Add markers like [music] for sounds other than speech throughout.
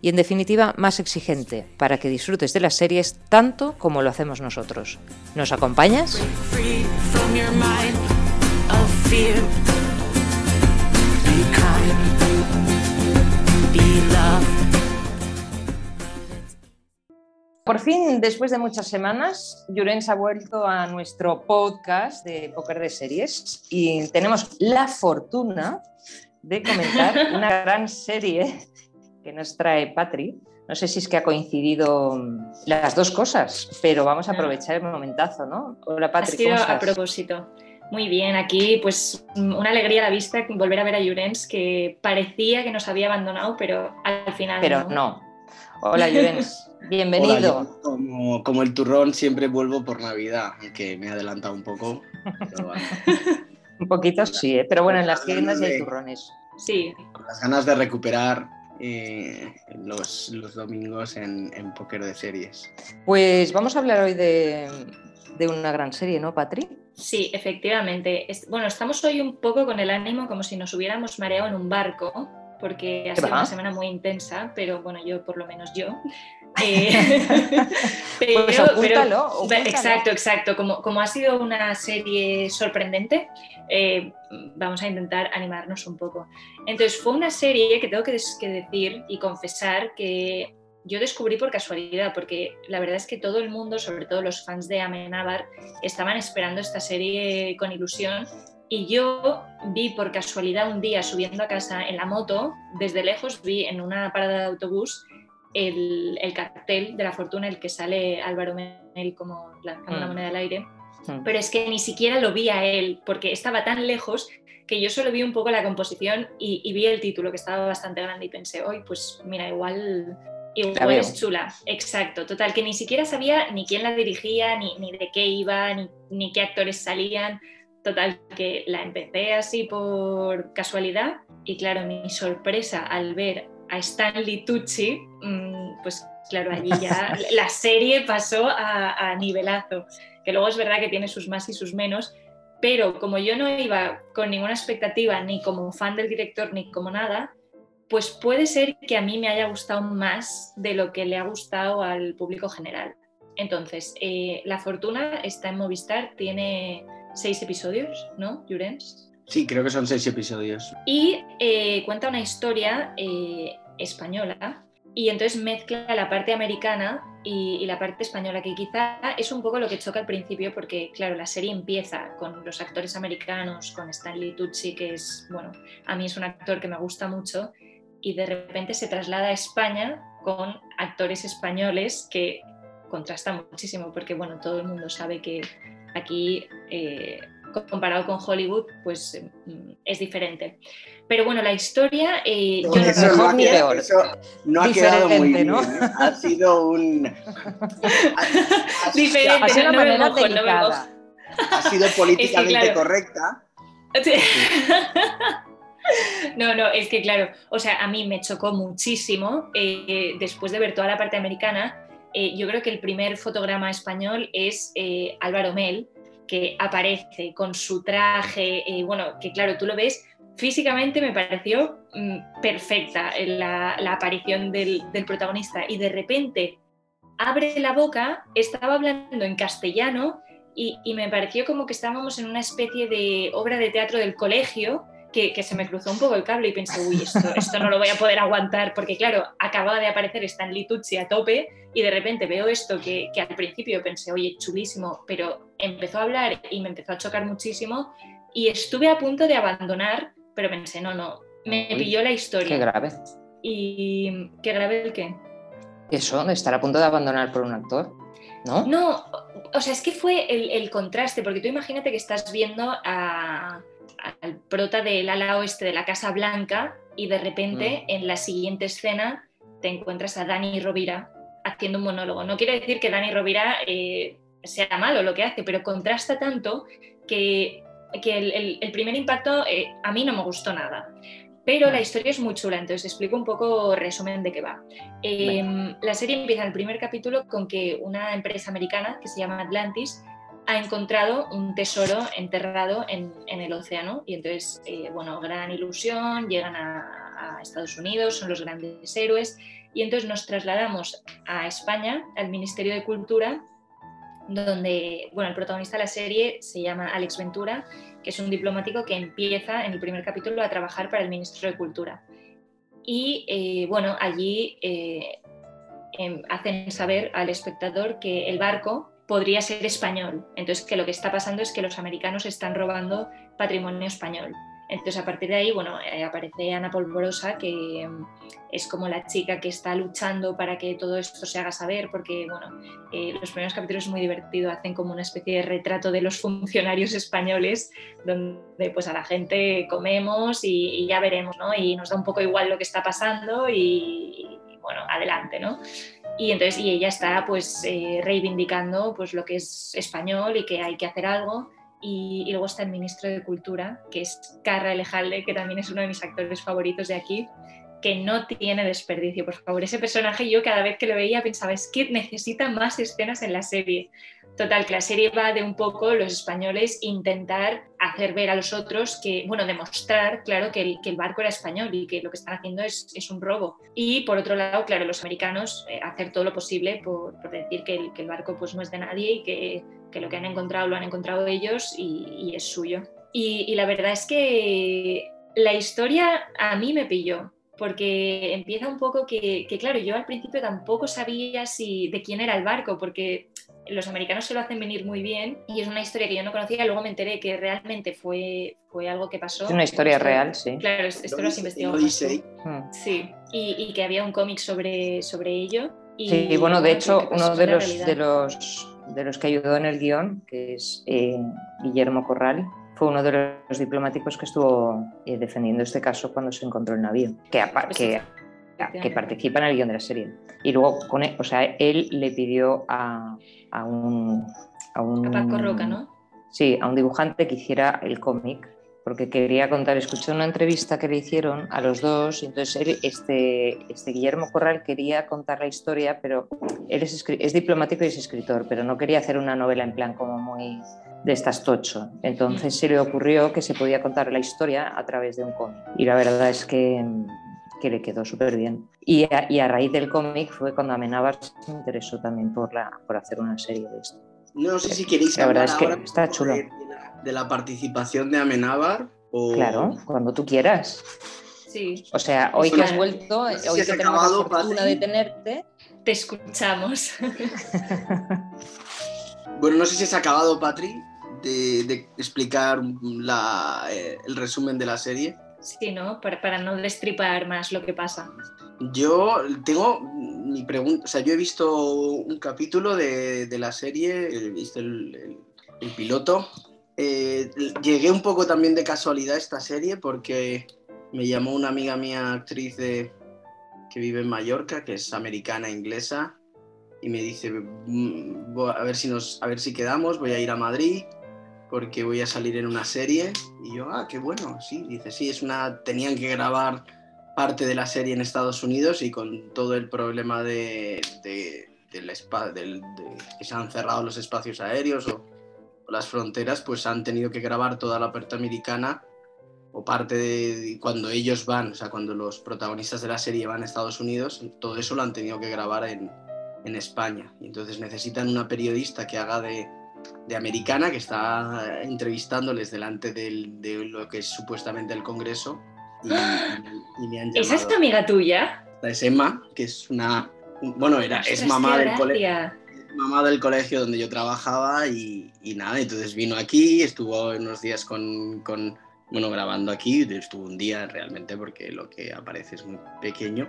y en definitiva más exigente para que disfrutes de las series tanto como lo hacemos nosotros. ¿Nos acompañas? Por fin, después de muchas semanas, Llorens ha vuelto a nuestro podcast de Póker de Series y tenemos la fortuna de comentar [laughs] una gran serie que nos trae Patri. No sé si es que ha coincidido mm, las dos cosas, pero vamos a aprovechar el momentazo, ¿no? Hola Patri, ¿cómo estás? a propósito. Muy bien, aquí pues mm, una alegría a la vista volver a ver a Jurens que parecía que nos había abandonado, pero al final Pero no. Hola Jurens, [laughs] bienvenido. como, como, el turrón siempre vuelvo por Navidad, aunque me he adelantado un poco. [laughs] un poquito sí, ¿eh? pero bueno, en las tiendas hay turrones. Sí. Con las ganas de recuperar eh, los, domingos en, en póker de series. Pues vamos a hablar hoy de, una gran serie, ¿no, Patri? Sí, efectivamente. Bueno, estamos hoy un poco con el ánimo como si nos hubiéramos mareado en un barco, porque ha sido una semana muy intensa, pero bueno, yo por lo menos yo. Eh, [laughs] [laughs] pero, pues exacto, exacto. Como, como ha sido una serie sorprendente, eh, vamos a intentar animarnos un poco. Entonces, fue una serie que tengo que, decir y confesar que yo descubrí por casualidad, porque la verdad es que todo el mundo, sobre todo los fans de Amenábar, estaban esperando esta serie con ilusión. Y yo vi por casualidad un día subiendo a casa en la moto, desde lejos vi en una parada de autobús el, cartel de la fortuna, el que sale Álvaro Menel como lanzando mm. moneda al aire. Mm. Pero es que ni siquiera lo vi a él, porque estaba tan lejos que yo solo vi un poco la composición y, vi el título, que estaba bastante grande, y pensé, hoy, pues mira, igual, igual es chula. Exacto, total, que ni siquiera sabía ni quién la dirigía, ni, ni de qué iba, ni, ni qué actores salían. Total, que la empecé así por casualidad y claro, mi sorpresa al ver a Stanley Tucci, mm, pues claro, allí ya [laughs] la serie pasó a, nivelazo, que luego es verdad que tiene sus más y sus menos, pero como yo no iba con ninguna expectativa, ni como fan del director, ni como nada, pues puede ser que a mí me haya gustado más de lo que le ha gustado al público general. Entonces, eh, La Fortuna está en Movistar, tiene seis episodios, ¿no, Jurens? Sí, creo que son seis episodios. Y eh, cuenta una historia eh, española y entonces mezcla la parte americana y, la parte española, que quizá es un poco lo que choca al principio, porque claro, la serie empieza con los actores americanos, con Stanley Tucci, que es, bueno, a mí es un actor que me gusta mucho, y de repente se traslada a España con actores españoles que contrasta muchísimo, porque bueno, todo el mundo sabe que aquí... Eh, comparado con Hollywood, pues mm, es diferente. Pero bueno, la historia. Eh, yo eso, no, ha quedado, eso no ha quedado muy bien. ¿no? Ha sido un. [laughs] diferente, ha sido no, no, me no Ha sido [laughs] políticamente correcta. [laughs] No, no, es que claro, o sea, a mí me chocó muchísimo eh, después de ver toda la parte americana. Eh, yo creo que el primer fotograma español es eh, Álvaro Mel, que aparece con su traje, eh, bueno, que claro, tú lo ves, físicamente me pareció mm, perfecta la, aparición del, protagonista. Y de repente abre la boca, estaba hablando en castellano y, me pareció como que estábamos en una especie de obra de teatro del colegio que, se me cruzó un poco el cable y pensé, uy, esto, esto no lo voy a poder aguantar, porque claro, acababa de aparecer Stanley Tucci a tope y de repente veo esto que, que al principio pensé, oye, chulísimo, pero empezó a hablar y me empezó a chocar muchísimo y estuve a punto de abandonar, pero pensé, no, no, me pilló la historia. Qué grave. ¿Y qué grave el qué? Eso, estar a punto de abandonar por un actor. ¿No? No, o sea, es que fue el, el contraste, porque tú imagínate que estás viendo a, al prota del ala oeste de la Casa Blanca y de repente mm. en la siguiente escena te encuentras a Dani Rovira haciendo un monólogo. No quiere decir que Dani Rovira eh, sea malo lo que hace, pero contrasta tanto que, el, primer impacto eh, a mí no me gustó nada. Pero la historia es muy chula, entonces explico un poco resumen de qué va. Em, la serie empieza en el primer capítulo con que una empresa americana que se llama Atlantis ha encontrado un tesoro enterrado en, el océano y entonces, eh, bueno, gran ilusión, llegan a, a, Estados Unidos, son los grandes héroes y entonces nos trasladamos a España, al Ministerio de Cultura, donde, bueno, el protagonista de la serie se llama Alex Ventura que es un diplomático que empieza en el primer capítulo a trabajar para el ministro de Cultura. Y eh, bueno, allí eh, em, hacen saber al espectador que el barco podría ser español. Entonces, que lo que está pasando es que los americanos están robando patrimonio español. Entonces, a partir de ahí, bueno, eh, aparece Ana Polvorosa, que mm, es como la chica que está luchando para que todo esto se haga saber, porque, bueno, eh, los primeros capítulos es muy divertido, hacen como una especie de retrato de los funcionarios españoles, donde pues a la gente comemos y, ya veremos, ¿no? Y nos da un poco igual lo que está pasando y, bueno, adelante, ¿no? Y entonces, y ella está pues eh, reivindicando pues lo que es español y que hay que hacer algo y, luego está el ministro de Cultura, que es Carra Elejalde, que también es uno de mis actores favoritos de aquí, que no tiene desperdicio, por favor. Ese personaje yo cada vez que lo veía pensaba, es que necesita más escenas en la serie. Total, que la serie va de un poco los españoles intentar hacer ver a los otros que, bueno, demostrar, claro, que el, barco era español y que lo que están haciendo es, un robo. Y por otro lado, claro, los americanos eh, hacer todo lo posible por, por decir que el, barco pues no es de nadie y que, lo que han encontrado lo han encontrado ellos y, es suyo. Y, y la verdad es que la historia a mí me pilló, porque empieza un poco que, que, claro, yo al principio tampoco sabía si de quién era el barco, porque los americanos se lo hacen venir muy bien y es una historia que yo no conocía, luego me enteré que realmente fue, fue algo que pasó. Es una historia real, sí. Claro, esto lo has investigado. Hmm. Sí, y, y, que había un cómic sobre, sobre ello. Y, sí, y bueno, de hecho, uno de los, de los, de, los, que ayudó en el guion, que es eh, Guillermo Corral, fue uno de los diplomáticos que estuvo eh, defendiendo este caso cuando se encontró el navío, que, pues que, que participa en el guion de la serie. Y luego, con él, o sea, él le pidió a, a un... A, un, Paco Roca, ¿no? Sí, a un dibujante que hiciera el cómic, porque quería contar, escuché una entrevista que le hicieron a los dos, y entonces él, este, este Guillermo Corral quería contar la historia, pero él es, es diplomático y es escritor, pero no quería hacer una novela en plan como muy de estas tocho. Entonces mm. se le ocurrió que se podía contar la historia a través de un cómic. Y la verdad es que que le quedó súper bien. Y a, y a, raíz del cómic fue cuando Amenábar se interesó también por, la, por hacer una serie de esto. No sé si queréis la verdad es que está chulo. De, la, de la participación de Amenábar. O... Claro, cuando tú quieras. Sí. O sea, hoy que has vuelto, no sé hoy si que tenemos acabado, la fortuna Patri. de tenerte. Te escuchamos. [laughs] bueno, no sé si has acabado, Patri, de, de explicar la, eh, el resumen de la serie. Sí, ¿no? Para, para, no destripar más lo que pasa. Yo tengo mi pregunta, o sea, yo he visto un capítulo de, de la serie, he visto el, piloto. Eh, llegué un poco también de casualidad a esta serie porque me llamó una amiga mía, actriz de, que vive en Mallorca, que es americana inglesa, y me dice, mm, a ver si nos, a ver si quedamos, voy a ir a Madrid porque voy a salir en una serie. Y yo, ah, qué bueno, sí. Dice, sí, es una. Tenían que grabar parte de la serie en Estados Unidos y con todo el problema de, de, del del, de que se han cerrado los espacios aéreos o, o, las fronteras, pues han tenido que grabar toda la parte americana o parte de cuando ellos van, o sea, cuando los protagonistas de la serie van a Estados Unidos, todo eso lo han tenido que grabar en, en España. Y entonces necesitan una periodista que haga de, de americana que está entrevistándoles delante del, de lo que es supuestamente el Congreso. Y, y me han [gasps] ¿Esa es tu amiga tuya? Es Emma, que es una. Bueno, era, es mamá del colegio. Mamá del colegio donde yo trabajaba y, y, nada, entonces vino aquí, estuvo unos días con, con, bueno, grabando aquí, estuvo un día realmente porque lo que aparece es muy pequeño,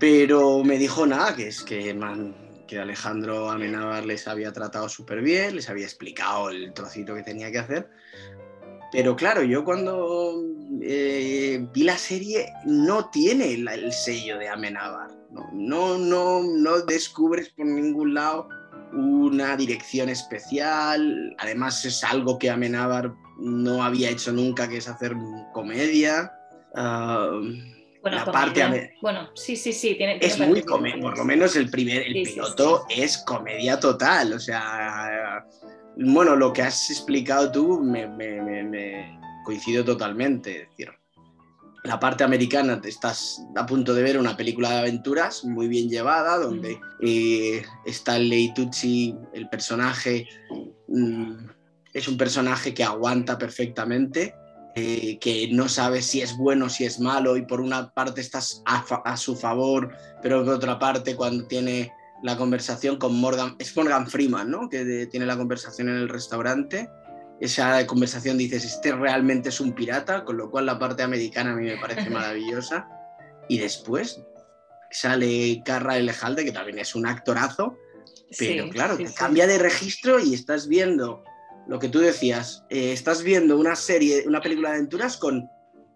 pero me dijo nada, que es que man, que Alejandro Amenábar les había tratado súper bien, les había explicado el trocito que tenía que hacer. Pero claro, yo cuando eh, vi la serie, no tiene el sello de Amenábar. No, no, no, no descubres por ningún lado una dirección especial. Además, es algo que Amenábar no había hecho nunca, que es hacer comedia. Ah, bueno, la parte bueno, sí, sí, sí. Tiene, es muy comedia, por lo menos el primer, el piloto es comedia total. O sea, bueno, lo que has explicado tú me, me coincido totalmente. Es decir, la parte americana te estás a punto de ver una película de aventuras muy bien llevada, donde eh, está Stanley Tucci, el personaje, mm, es un personaje que aguanta perfectamente, eh, que no sabe si es bueno, si es malo, y por una parte estás a, su favor, pero por otra parte cuando tiene la conversación con Morgan, es Morgan Freeman, ¿no? Que tiene la conversación en el restaurante esa conversación dices, este realmente es un pirata, con lo cual la parte americana a mí me parece [laughs] maravillosa. Y después sale Carra Elejalde, que también es un actorazo, pero claro, te cambia de registro y estás viendo lo que tú decías, eh, estás viendo una serie, una película de aventuras con,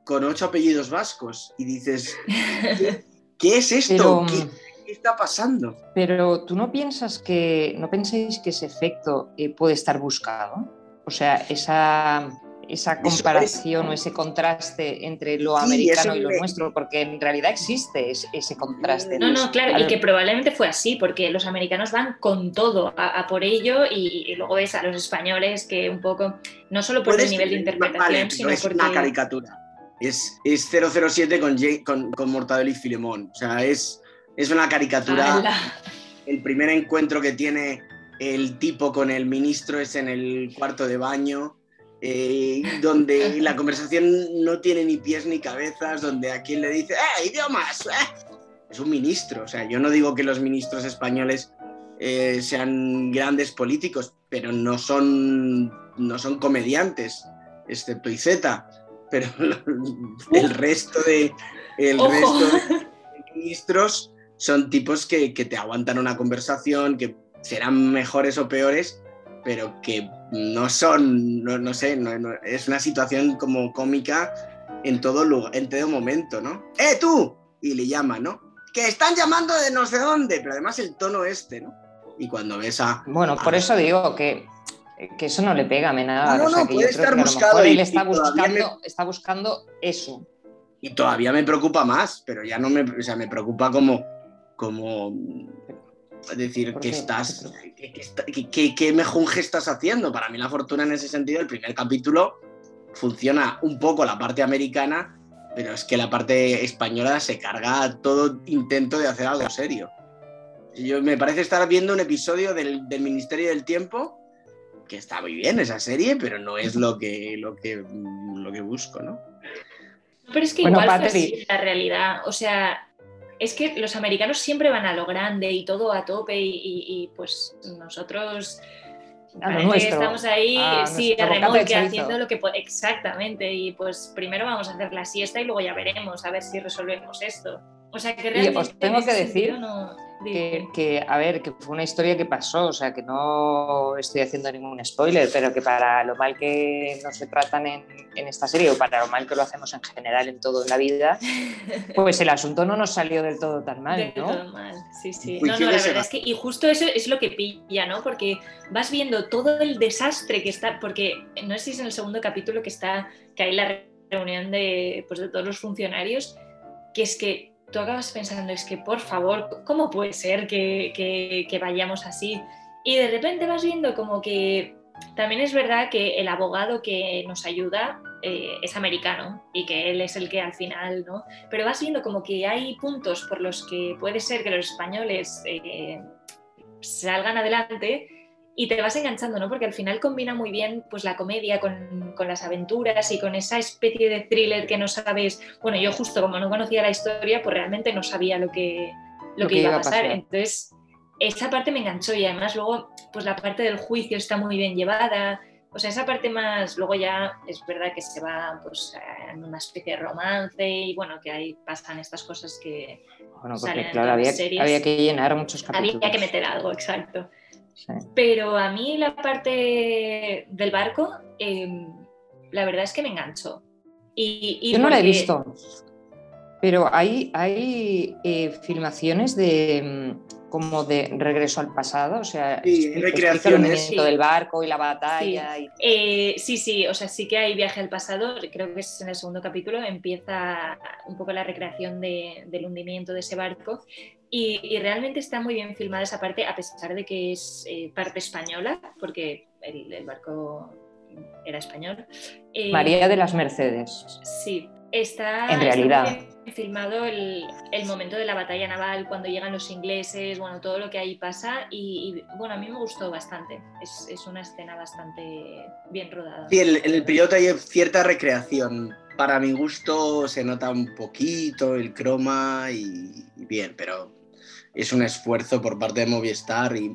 con ocho apellidos vascos y dices, [laughs] ¿qué, es esto? ¿Qué, está pasando? Pero tú no piensas que, no pensáis que ese efecto eh, puede estar buscado. O sea, esa, esa comparación o ese contraste entre lo americano y lo nuestro, porque en realidad existe ese, contraste. No, no, claro, y que probablemente fue así, porque los americanos van con todo a, por ello y, luego ves a los españoles que un poco, no solo por el nivel de interpretación, sino es una caricatura. Es, es 007 con, con, con Mortadelo y Filemón. O sea, es, es una caricatura. El primer encuentro que tiene el tipo con el ministro es en el cuarto de baño, eh, donde la conversación no tiene ni pies ni cabezas, donde a quien le dice, ¡eh, idiomas! Eh". Es un ministro, o sea, yo no digo que los ministros españoles eh, sean grandes políticos, pero no son, no son comediantes, excepto Izeta, pero [laughs] el resto de, el resto de ministros son tipos que, que te aguantan una conversación, que serán mejores o peores, pero que no son, no, sé, es una situación como cómica en todo lugar, en todo momento, ¿no? ¡Eh, tú! Y le llama, ¿no? Que están llamando de no sé dónde, pero además el tono este, ¿no? Y cuando ves a... Bueno, por eso digo que, que eso no le pega a nada. No, no, puede estar buscado. él está buscando, está buscando eso. Y todavía me preocupa más, pero ya no me, o sea, me preocupa como, como es decir, ¿qué estás, qué, qué, mejunje estás haciendo? Para mí la fortuna en ese sentido, el primer capítulo funciona un poco la parte americana, pero es que la parte española se carga todo intento de hacer algo serio. Yo, me parece estar viendo un episodio del, Ministerio del Tiempo, que está muy bien esa serie, pero no es lo que, lo que, lo que busco, ¿no? Pero es que igual la realidad. O sea, es que los americanos siempre van a lo grande y todo a tope y, pues nosotros estamos ahí, sí, de remolque haciendo lo que exactamente y pues primero vamos a hacer la siesta y luego ya veremos a ver si resolvemos esto. O sea que realmente... os tengo que decir que, a ver, que fue una historia que pasó, o sea, que no estoy haciendo ningún spoiler, pero que para lo mal que nos se tratan en, esta serie o para lo mal que lo hacemos en general en todo en la vida, [laughs] pues el asunto no nos salió del todo tan mal, ¿no? Todo mal, sí, sí. No, no, la verdad es que, y justo eso es lo que pilla, ¿no? Porque vas viendo todo el desastre que está, porque no sé si es en el segundo capítulo que está, que hay la reunión de, pues, de todos los funcionarios, que es que tú acabas pensando, es que por favor, ¿cómo puede ser que, vayamos así? Y de repente vas viendo como que también es verdad que el abogado que nos ayuda eh, es americano y que él es el que al final, ¿no? Pero vas viendo como que hay puntos por los que puede ser que los españoles eh, salgan adelante y te vas enganchando, ¿no? Porque al final combina muy bien pues la comedia con, las aventuras y con esa especie de thriller que no sabes, bueno, yo justo como no conocía la historia, pues realmente no sabía lo que, lo, que, iba a pasar. Entonces, esa parte me enganchó y además luego pues la parte del juicio está muy bien llevada. O sea, esa parte más, luego ya es verdad que se va pues, en una especie de romance y bueno, que ahí pasan estas cosas que... Bueno, porque claro, había, había, que llenar muchos capítulos. Había que meter algo, exacto. Pero a mí la parte del barco, em, la verdad es que me enganchó. Y, Yo no la he visto, pero hay, hay eh, filmaciones de mm, como de regreso al pasado, o sea, sí, recreaciones el del barco y la batalla. Sí. Eh, sí, sí, o sea, sí que hay viaje al pasado, creo que es en el segundo capítulo, empieza un poco la recreación de, del hundimiento de ese barco y, realmente está muy bien filmada esa parte, a pesar de que es eh, parte española, porque el, el barco era español. Eh, María de las Mercedes. Sí, está, en realidad. filmado el, el, momento de la batalla naval, cuando llegan los ingleses, bueno, todo lo que ahí pasa y, bueno, a mí me gustó bastante. Es, es, una escena bastante bien rodada. Sí, en, el piloto hay cierta recreación. Para mi gusto se nota un poquito el croma y, y bien, pero es un esfuerzo por parte de Movistar y,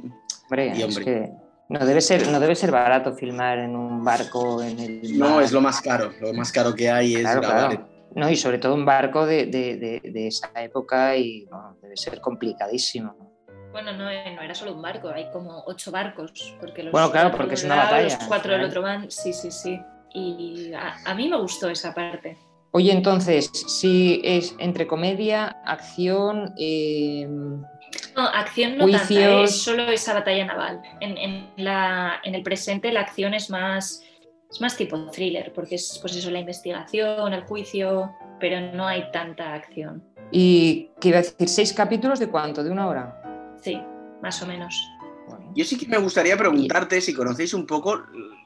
hombre, y hombre. Es que no debe, ser, no debe ser barato filmar en un barco en el No, es lo más caro. Lo más caro que hay es claro, grabar. Claro. No, y sobre todo un barco de, de, de, de esa época y bueno, debe ser complicadísimo. Bueno, no, no, era solo un barco, hay como ocho barcos. Porque los bueno, claro, porque es una lado, batalla. Los cuatro del otro van, sí, sí, sí. Y a, a, mí me gustó esa parte. Oye, entonces, si es entre comedia, acción, eh, no, acción no Juicios. tanta, es solo esa batalla naval. En, en, la, en, el presente la acción es más, es más tipo thriller, porque es pues eso, la investigación, el juicio, pero no hay tanta acción. ¿Y qué iba a decir? ¿Seis capítulos de cuánto? ¿De una hora? Sí, más o menos. Bueno. Yo sí que me gustaría preguntarte si conocéis un poco,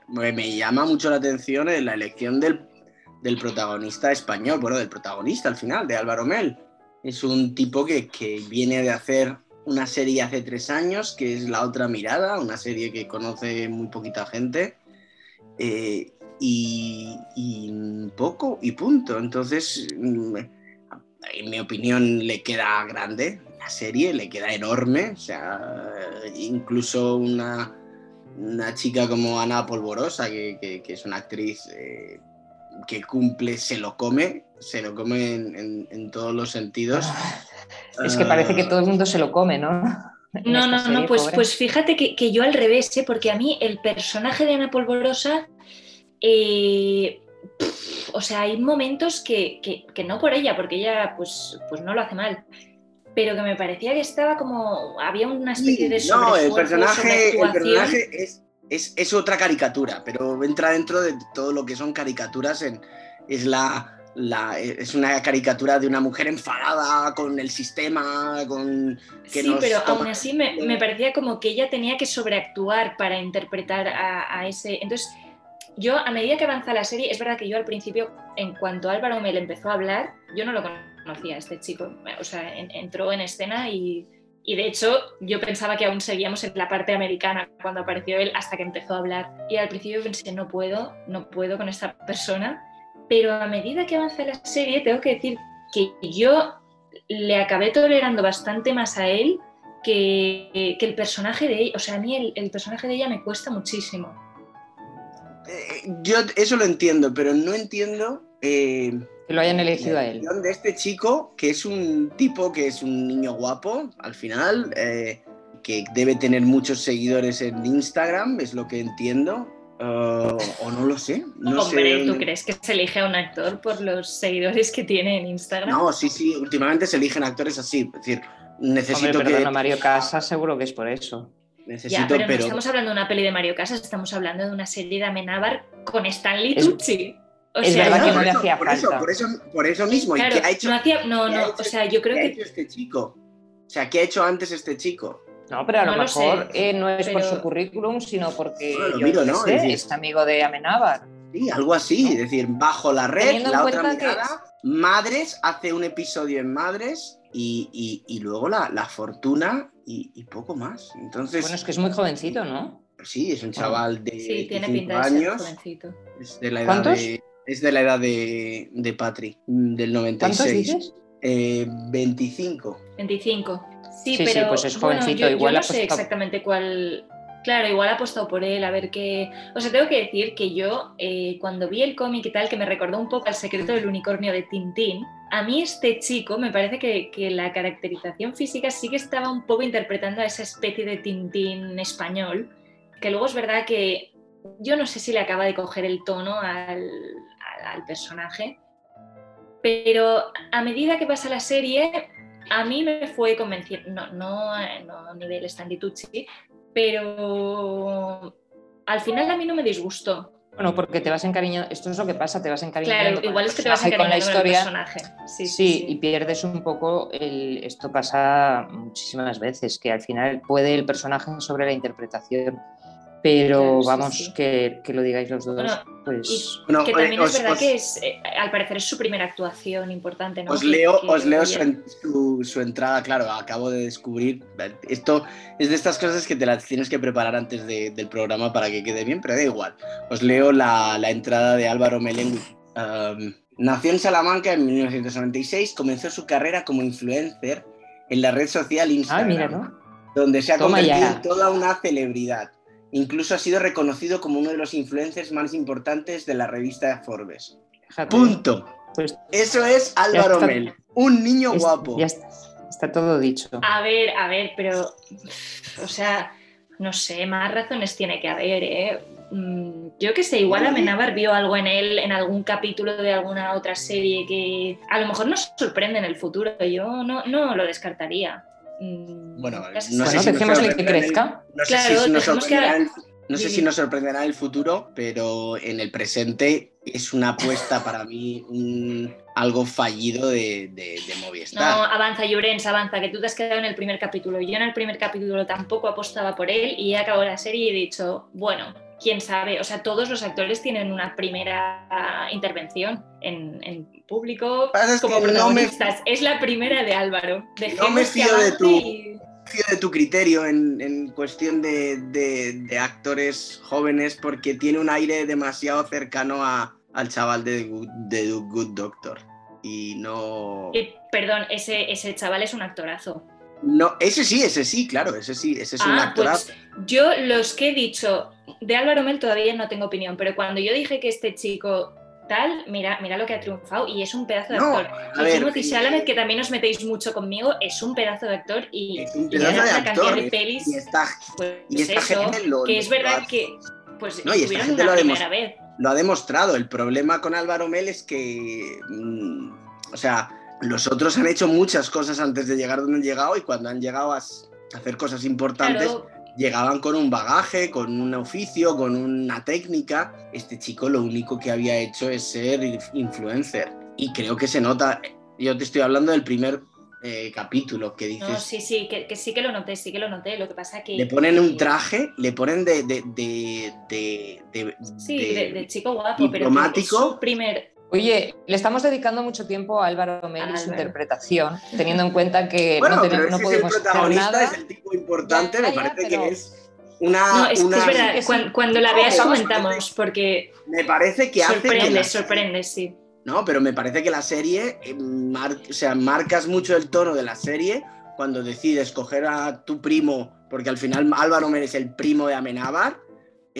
me, me llama mucho la atención la elección del, del protagonista español, bueno, del protagonista al final, de Álvaro Mel es un tipo que, que, viene de hacer una serie hace tres años, que es La Otra Mirada, una serie que conoce muy poquita gente. Eh, y, poco y punto. Entonces, mm, en mi opinión, le queda grande la serie, le queda enorme. O sea, incluso una, una chica como Ana Polvorosa, que, que, que es una actriz eh, que cumple, se lo come, se lo come en, en, en todos los sentidos. [laughs] Es que parece que todo el mundo se lo come, ¿no? No, no, serie, no, pues, pues fíjate que, que, yo al revés, ¿eh? porque a mí el personaje de Ana Polvorosa, eh, pff, o sea, hay momentos que, que, que, no por ella, porque ella pues, pues no lo hace mal, pero que me parecía que estaba como, había una especie de... No, el personaje, el personaje es, es, es, otra caricatura, pero entra dentro de todo lo que son caricaturas, en, es la la, es una caricatura de una mujer enfadada con el sistema, con... Que sí, pero toma... aún así me, me, parecía como que ella tenía que sobreactuar para interpretar a, a, ese... Entonces, yo a medida que avanza la serie, es verdad que yo al principio, en cuanto Álvaro Mel empezó a hablar, yo no lo conocía, este chico, o sea, en, entró en escena y, y de hecho yo pensaba que aún seguíamos en la parte americana cuando apareció él hasta que empezó a hablar. Y al principio pensé, no puedo, no puedo con esta persona pero a medida que avanza la serie, tengo que decir que yo le acabé tolerando bastante más a él que, que el personaje de ella. O sea, a mí el, personaje de ella me cuesta muchísimo. Eh, yo eso lo entiendo, pero no entiendo. Eh, que lo hayan elegido a él. De este chico, que es un tipo, que es un niño guapo, al final, eh, que debe tener muchos seguidores en Instagram, es lo que entiendo. Uh, o no lo sé. No Hombre, sé. ¿tú crees que se elige a un actor por los seguidores que tiene en Instagram? No, sí, sí, últimamente se eligen actores así. Es decir, necesito Hombre, que. A Mario Casas seguro que es por eso. Necesito, ya, pero, pero, no estamos hablando de una peli de Mario Casas, estamos hablando de una serie de Amenábar con Stanley es, Tucci. O es sea, verdad que no le hacía por falta. Eso, por, eso, por eso mismo. Claro, ¿Y qué ha hecho, no, hacía, no, no, o sea, yo creo ¿qué que. ha hecho este chico? O sea, ¿qué ha hecho antes este chico? No, pero a lo mejor eh, no es pero... por su currículum, sino porque bueno, lo yo miro, ¿no? sé, es, decir, es, amigo de Amenábar. Sí, algo así, ¿no? es decir, bajo la red, la otra mirada, que... Madres hace un episodio en Madres y, y, y luego la, la fortuna y, y, poco más. Entonces, bueno, es que es muy jovencito, ¿no? Sí, es un chaval de sí, tiene pinta años. De ser jovencito. Es de la edad ¿Cuántos? de, es de la edad de, de Patri, del 96. ¿Cuántos dices? Eh, 25. 25. Sí, sí, pero sí, pues es jovencito. Bueno, yo, igual yo no sé exactamente cuál. Claro, igual ha apostado por él, a ver qué. O sea, tengo que decir que yo, eh, cuando vi el cómic y tal, que me recordó un poco al secreto del unicornio de Tintín, a mí este chico me parece que, que, la caracterización física sí que estaba un poco interpretando a esa especie de Tintín español, que luego es verdad que yo no sé si le acaba de coger el tono al, al, personaje, Pero a medida que pasa la serie, a mí me fue convenciendo, no, no, no a nivel Standitucci, pero al final a mí no me disgustó. Bueno, porque te vas encariñando, esto es lo que pasa, te vas encariñando. Claro, igual es que te vas encariñando con la historia. personaje. Sí, sí, y pierdes un poco el. Esto pasa muchísimas veces, que al final puede el personaje sobre la interpretación pero vamos, Que, lo digáis los dos. pues... que también es verdad que es, eh, al parecer es su primera actuación importante. ¿no? Os leo, os leo su, entrada, claro, acabo de descubrir. Esto es de estas cosas que te las tienes que preparar antes del programa para que quede bien, pero da igual. Os leo la, entrada de Álvaro Melengu. nació en Salamanca en 1996, comenzó su carrera como influencer en la red social Instagram, donde se ha convertido en toda una celebridad Incluso ha sido reconocido como uno de los influencers más importantes de la revista Forbes. Punto. Pues Eso es Álvaro Mel, un niño guapo. Ya está, está todo dicho. A ver, a ver, pero, o sea, no sé, más razones tiene que haber, ¿eh? Mm, yo qué sé, igual Amenábar vio algo en él en algún capítulo de alguna otra serie que a lo mejor nos sorprende en el futuro. Yo no, no lo descartaría. Mm, bueno, no sé si nos que crezca. No sé si nos sorprenderá, el, no sé si nos sorprenderá el futuro, pero en el presente es una apuesta para mí algo fallido de, de, Movistar. No, avanza, Llorens, avanza, que tú te has quedado en el primer capítulo. Yo en el primer capítulo tampoco apostaba por él y he acabado la serie y he dicho, bueno, quién sabe, o sea, todos los actores tienen una primera intervención en, público como protagonistas. Es la primera de Álvaro. no me fío de tu, de tu criterio en, cuestión de, actores jóvenes porque tiene un aire demasiado cercano al chaval de, de Good Doctor. Y no... Eh, perdón, ese, ese chaval es un actorazo. No, ese sí, ese sí, claro, ese sí, ese es un ah, actorazo. Pues yo los que he dicho de Álvaro Mel todavía no tengo opinión, pero cuando yo dije que este chico tal, mira, mira lo que ha triunfado y es un pedazo de actor. y Timothy Chalamet, que también os metéis mucho conmigo, es un pedazo de actor y, es un pedazo de actor, de pelis. Y está, pues y eso, que es verdad que pues no, y esta gente lo, primera vez. lo ha demostrado. El problema con Álvaro Mel es que, mm, o sea, los otros han hecho muchas cosas antes de llegar donde han llegado y cuando han llegado a hacer cosas importantes llegaban con un bagaje, con un oficio, con una técnica. Este chico lo único que había hecho es ser influencer. Y creo que se nota, yo te estoy hablando del primer eh, capítulo que dices. No, sí, sí, que, sí que lo noté, sí que lo noté. Lo que pasa que. Le ponen un traje, le ponen de. de, de, de sí, de, chico guapo, pero es su primer, Oye, le estamos dedicando mucho tiempo a Álvaro Mel y su interpretación, teniendo en cuenta que no, tenemos, no podemos el protagonista es el tipo importante, me parece que es una. No, es, una... es verdad, cuando, la veas comentamos, porque. Me parece que sorprende, sorprende, sí. No, pero me parece que la serie, eh, o sea, marcas mucho el tono de la serie cuando decides coger a tu primo, porque al final Álvaro Mel es el primo de Amenábar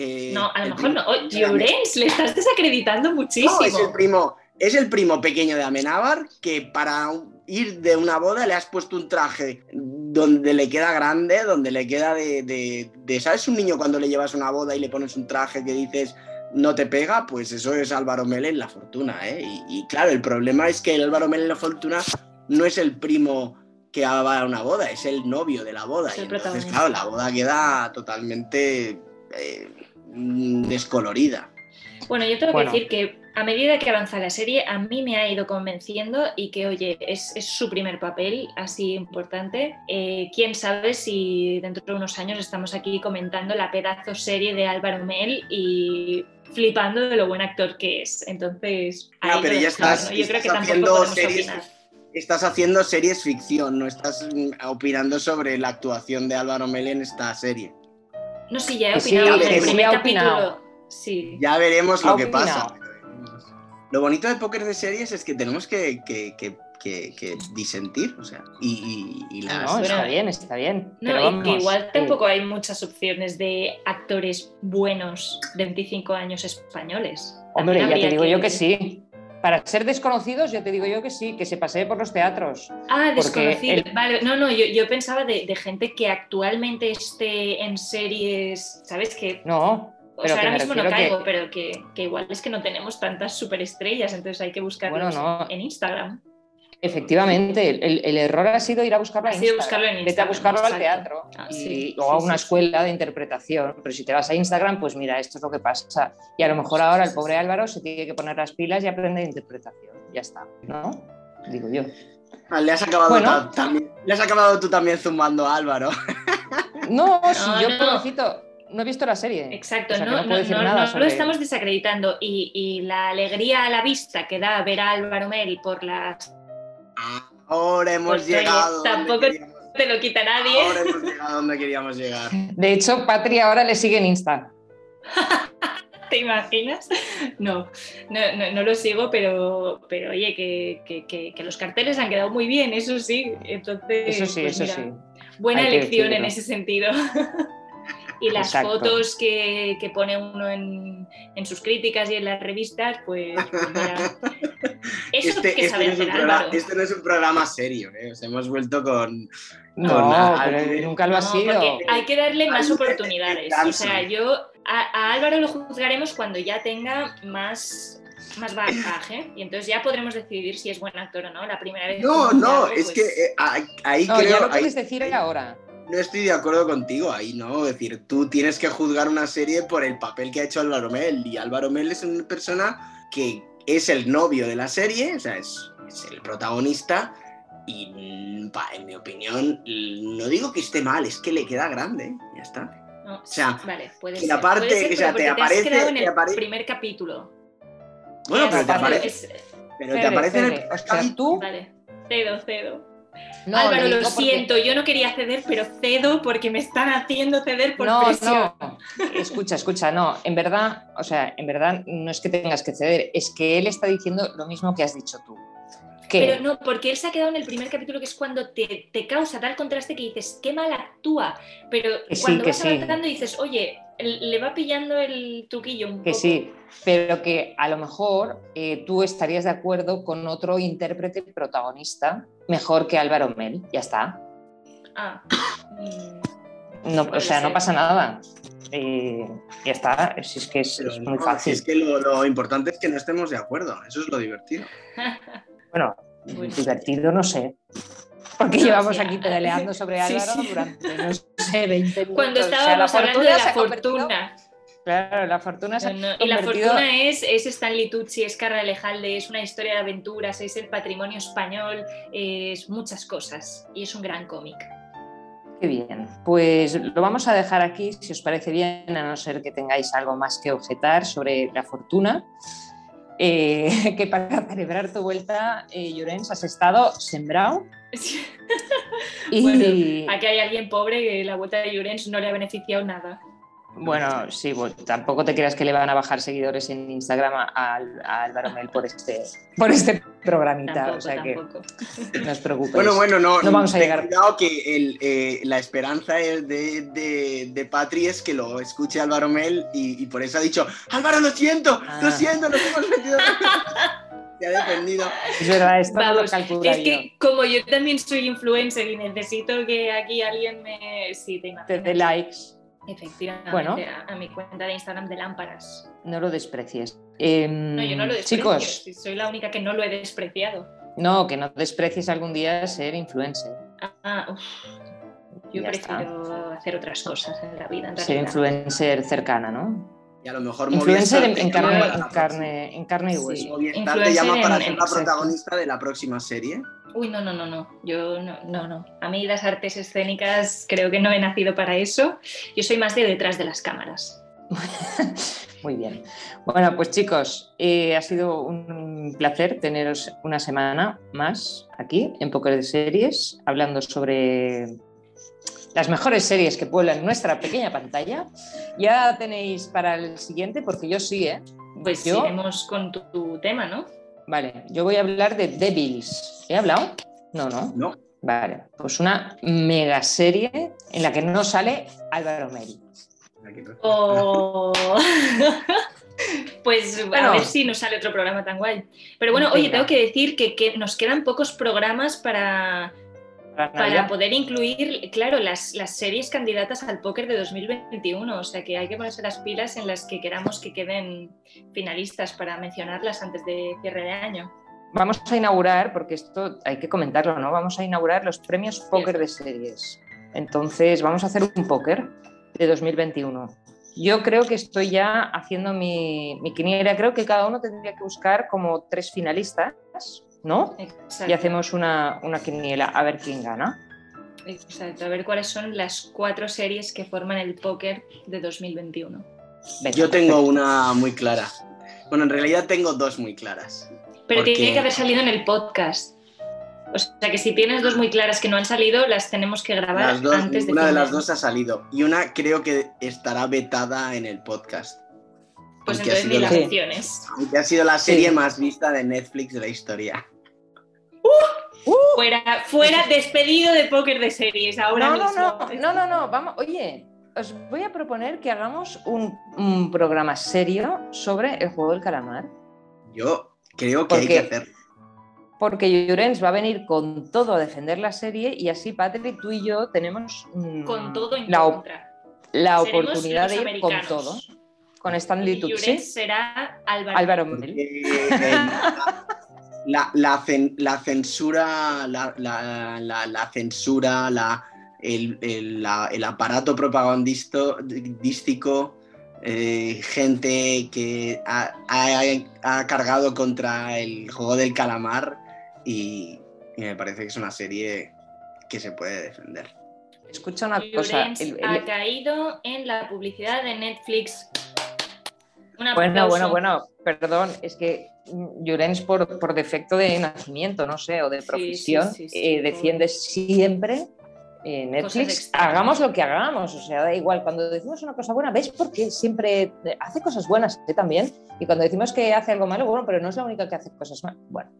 eh, no, a lo mejor no. Oh, Llorens, le estás desacreditando muchísimo. No, es el primo, es el primo pequeño de Amenábar que para ir de una boda le has puesto un traje donde le queda grande, donde le queda de, ¿sabes? Un niño cuando le llevas una boda y le pones un traje que dices no te pega, pues eso es Álvaro Mel en la fortuna, ¿eh? Y, claro, el problema es que el Álvaro Mel en la fortuna no es el primo que va a una boda, es el novio de la boda. y entonces, claro, la boda queda totalmente eh, descolorida. Bueno, yo tengo que decir que a medida que avanza la serie, a mí me ha ido convenciendo y que, oye, es, su primer papel así importante. Eh, Quién sabe si dentro de unos años estamos aquí comentando la pedazo serie de Álvaro Mel y flipando de lo buen actor que es. Entonces, no, pero ya estás, yo creo que haciendo series, Estás haciendo series ficción, no estás mm, opinando sobre la actuación de Álvaro Mel en esta serie. No, sí, ya he opinado en el primer capítulo. Sí. Ya veremos lo que pasa. Lo bonito de póker de series es que tenemos que, que, que, disentir, o sea, y, y, No, está bien, está bien. No, y que igual tampoco hay muchas opciones de actores buenos de 25 años españoles. Hombre, ya te digo yo que sí. Para ser desconocidos, yo te digo yo que sí, que se pasee por los teatros. Ah, desconocidos. Vale, no, no, yo, pensaba de, gente que actualmente esté en series, ¿sabes qué? No. O sea, que ahora mismo no que- caigo, pero que, que igual es que no tenemos tantas superestrellas, entonces hay que buscarlos Bueno, no. en Instagram. Efectivamente, el, el- error ha sido ir a buscarlo Ha sido Instagram. buscarlo en Vete a buscarlo al teatro Ah, y sí, luego a sí, una sí, sí. escuela de interpretación. Pero si te vas a Instagram, pues mira, esto es lo que pasa. Y a lo mejor ahora el pobre Álvaro se tiene que poner las pilas y aprender interpretación. Ya está, ¿no? Digo yo. Ah, Le has acabado, Bueno. ta- también, le has acabado tú también zumbando a Álvaro. [laughs] No, si No, yo, no. pobrecito, no he visto la serie. Exacto, O sea, no, no no, puedo decir no- nada no sobre- lo estamos desacreditando y, y la alegría a la vista que da ver a Álvaro Mel por las... Ahora hemos Pues, llegado. tampoco- queríamos- te lo quita nadie. Ahora hemos llegado donde queríamos llegar. De hecho, Patri ahora le sigue en Insta. [laughs] ¿Te imaginas? No, no, no, no lo sigo, pero, pero oye, que, que- que- que los carteles han quedado muy bien, eso sí. Entonces, Eso sí, pues eso mira, sí. Buena Hay elección en ese sentido. [laughs] y las Exacto. fotos que, que pone uno en, en sus críticas y en las revistas, pues, [laughs] pues mira. Eso Este, que este sabe no es programa, este no es un programa serio, ¿eh? Os hemos vuelto con. No, Con pero Álvaro. nunca lo ha No, sido. hay que darle más oportunidades. O sea, yo a, a Álvaro lo juzgaremos cuando ya tenga más, más bagaje y entonces ya podremos decidir si es buen actor o no. La primera vez. No, que no, es pues, que eh, ahí, No, creo. ya lo ahí- puedes decir ahí ahora. No estoy de acuerdo contigo, ahí no. Es decir, tú tienes que juzgar una serie por el papel que ha hecho Álvaro Mel. Y Álvaro Mel es una persona que es el novio de la serie, o sea, es, es el protagonista. Y mm, en mi opinión, l- no digo que esté mal, es que le queda grande, ya está. no, sea, vale, puede que ser. la parte- puede ser, o sea, pero te aparece- en el apare- primer capítulo. Bueno, pero te aparece, es- pero te Fede, aparece en el O sea, tú. Vale, cedo, cedo. No, Álvaro, lo porque- siento, yo no quería ceder, pero cedo porque me están haciendo ceder por no, presión. no. Escucha, escucha, no. En verdad, o sea, en verdad no es que tengas que ceder, es que él está diciendo lo mismo que has dicho tú. Pero no, porque él se ha quedado en el primer capítulo que es cuando te, te causa tal contraste que dices, qué mal actúa. Pero Que sí, cuando que vas sí. avanzando dices, oye, le va pillando el truquillo un que poco. sí, pero que a lo mejor eh, tú estarías de acuerdo con otro intérprete protagonista mejor que Álvaro Mel. Ya está. Ah, mm, No, o sea, no pasa nada. Eh, ya está. Si es que es, muy no, fácil. si es que lo, lo importante es que no estemos de acuerdo, eso es lo divertido. [laughs] Bueno, Bueno. divertido no sé. Porque No, llevamos sí, aquí pedaleando sobre [laughs] sí, Álvaro sí. durante, no sé, 20 minutos. Cuando O sea, estábamos hablando de la fortuna. Claro, la fortuna se No, no, Y la fortuna es, es Stanley Tucci, es Carla Lejalde, es una historia de aventuras, es el patrimonio español, es muchas cosas. Y es un gran cómic. Qué bien. Pues lo vamos a dejar aquí, si os parece bien, a no ser que tengáis algo más que objetar sobre la fortuna. Eh, [laughs] que para celebrar tu vuelta, eh, Llorens, has estado sembrado y Bueno, Aquí hay alguien pobre que la vuelta de Llorens no le ha beneficiado nada. Bueno, sí, bueno, tampoco te creas que le van a bajar seguidores en Instagram a, a Álvaro Mel por este, por este programita, Tampoco, o sea que tampoco. no os preocupéis. Bueno, bueno, no, No vamos a llegar. Cuidado que el, eh, la esperanza es de, de, de Patri es que lo escuche Álvaro Mel y, y por eso ha dicho, Álvaro, lo siento, Ah. lo siento, nos hemos metido. [laughs] Se ha defendido. Es verdad, esto no lo Vamos, calculo es que como yo también soy influencer y necesito que aquí alguien me... Sí, te Te dé likes. Efectivamente, Bueno. a, a mi cuenta de Instagram de lámparas. No lo desprecies. Em, No, yo no lo desprecio, chicos, soy la única que no lo he despreciado. no, que no desprecies algún día ser influencer. Ah, uf. Yo Ya prefiero hacer otras cosas en la vida. En Ser influencer cercana, ¿no? Y a lo mejor Influencer en, carne, en, carne, en carne y Sí. hueso. Movistar te llama para en- ser la exacto. protagonista de la próxima serie. Uy, no, no, no, no. Yo no, no, no. A mí las artes escénicas creo que no he nacido para eso. Yo soy más de detrás de las cámaras. [laughs] Muy bien. Bueno, pues chicos, eh, ha sido un placer teneros una semana más aquí en Poker de Series, hablando sobre las mejores series que pueblan nuestra pequeña pantalla. Ya tenéis para el siguiente, porque yo sí, ¿eh? Pues Yo- iremos con tu, tu tema, ¿no? Vale, yo voy a hablar de Devils. ¿He hablado? No, no. No, Vale, pues una mega serie en la que no sale Álvaro Mel. aquí no. O... Pues Bueno. a ver si nos sale otro programa tan guay. Pero bueno, Venga. oye, tengo que decir que, que nos quedan pocos programas para, Para para poder incluir, claro, las, las, series candidatas al póker de 2021. O sea que hay que ponerse las pilas en las que queramos que queden finalistas para mencionarlas antes de cierre de año. Vamos a inaugurar, porque esto hay que comentarlo, ¿no? Vamos a inaugurar los premios póker de series. Entonces, vamos a hacer un póker de 2021. Yo creo que estoy ya haciendo mi, mi quiniela. Creo que cada uno tendría que buscar como tres finalistas ¿no? Y hacemos una, quiniela a ver quién gana. Exacto, a ver cuáles son las cuatro series que forman el póker de 2021. Yo tengo una muy clara. Bueno, en realidad tengo dos muy claras. Pero tiene que haber salido en el podcast. O sea que si tienes dos muy claras que no han salido, las tenemos que grabar antes de Una de las dos ha salido y una creo que estará vetada en el podcast. Pues entonces ni las opciones. Aunque ha sido la serie más vista de Netflix de la historia. Uh, uh. fuera, fuera despedido de póker de series ahora no, No, no, no, no, no, vamos, oye, os voy a proponer que hagamos un, programa serio sobre el juego del calamar. Yo creo que hay que hacerlo. Porque Llorens va a venir con todo a defender la serie y así Patrick, tú y yo tenemos mm, con todo en la, contra. la oportunidad de ir con todo con Stanley Tucci. será Álvaro, La, la, la, censura, la, la censura, el, el, el, aparato propagandístico, eh, gente que ha, ha, cargado contra el juego del calamar y, me parece que es una serie que se puede defender. Escucha una cosa. ha caído en la publicidad de Netflix bueno, bueno, bueno, perdón, es que Llorens por, por, defecto de nacimiento, no sé, o de profesión, eh, defiende siempre eh, Netflix, hagamos lo que hagamos, o sea, da igual, cuando decimos una cosa buena, ¿ves? Porque siempre hace cosas buenas ¿eh? también, y cuando decimos que hace algo malo, bueno, pero no es la única que hace cosas malas. Bueno,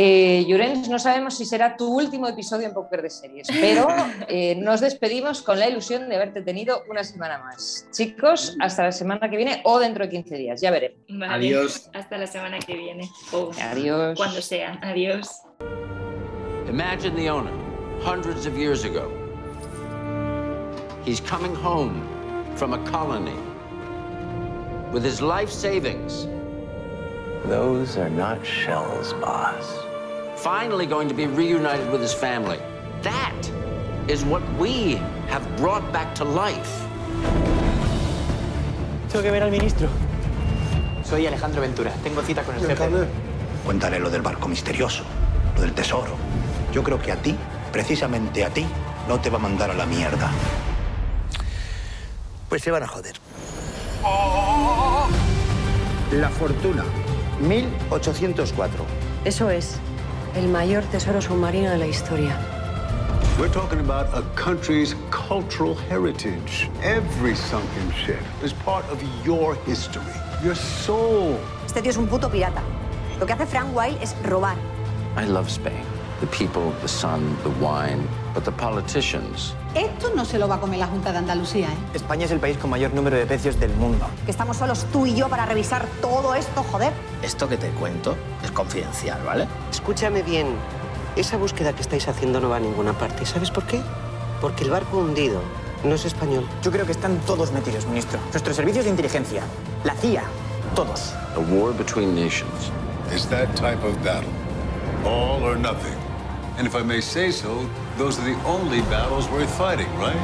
eh, no sabemos si será tu último episodio en Poker de Series, pero [laughs] eh, nos despedimos con la ilusión de haberte tenido una semana más. Chicos, hasta la semana que viene o dentro de 15 días, ya veremos. Adiós. Hasta la semana que viene. Adiós. Cuando sea. Adiós. Imagine the owner, hundreds of years ago. He's coming home from a colony with his life savings. Those are not shells, boss. Finally going to be reunited with his family. That is what we have brought back to life. Tengo que ver al ministro. Soy Alejandro Ventura. Tengo cita con el jefe. Cuéntale lo del barco misterioso, lo del tesoro. Yo creo que a ti, precisamente a ti, no te va a mandar a la mierda. Pues se van a joder. La fortuna, 1804. Eso es el mayor tesoro submarino de la historia. We're talking about a country's cultural heritage. Every sunken ship is part of your history, your soul. Este tío es un puto pirata. Lo que hace Frank Wilde es robar. I love Spain. The people, the sun, the wine, but the politicians. Esto no se lo va a comer la Junta de Andalucía, ¿eh? España es el país con mayor número de pecios del mundo. Que estamos solos tú y yo para revisar todo esto, joder. Esto que te cuento es confidencial, ¿vale? Escúchame bien. Esa búsqueda que estáis haciendo no va a ninguna parte. ¿Sabes por qué? Porque el barco hundido no es español. Yo creo que están todos metidos, ministro. Nuestros servicios de inteligencia, la CIA, todos. A war between nations. Is that type of battle. All or nothing. And if I may say so, those are the only battles worth fighting, right?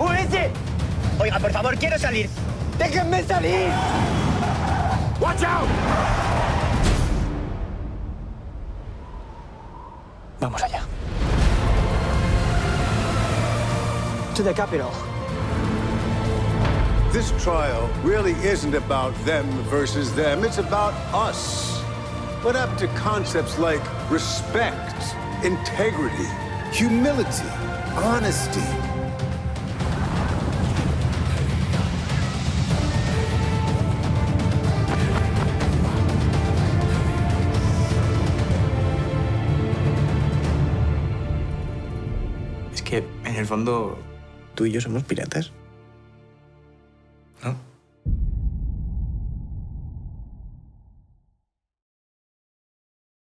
¡Únete! Oiga, por favor, quiero salir. ¡Déjenme salir! ¡Watch out! Vamos allá. To the capital. This trial really isn't about them versus them, it's about us. What up to concepts like respect, integrity, humility, honesty? Es que, en el fondo, tú y yo somos piratas.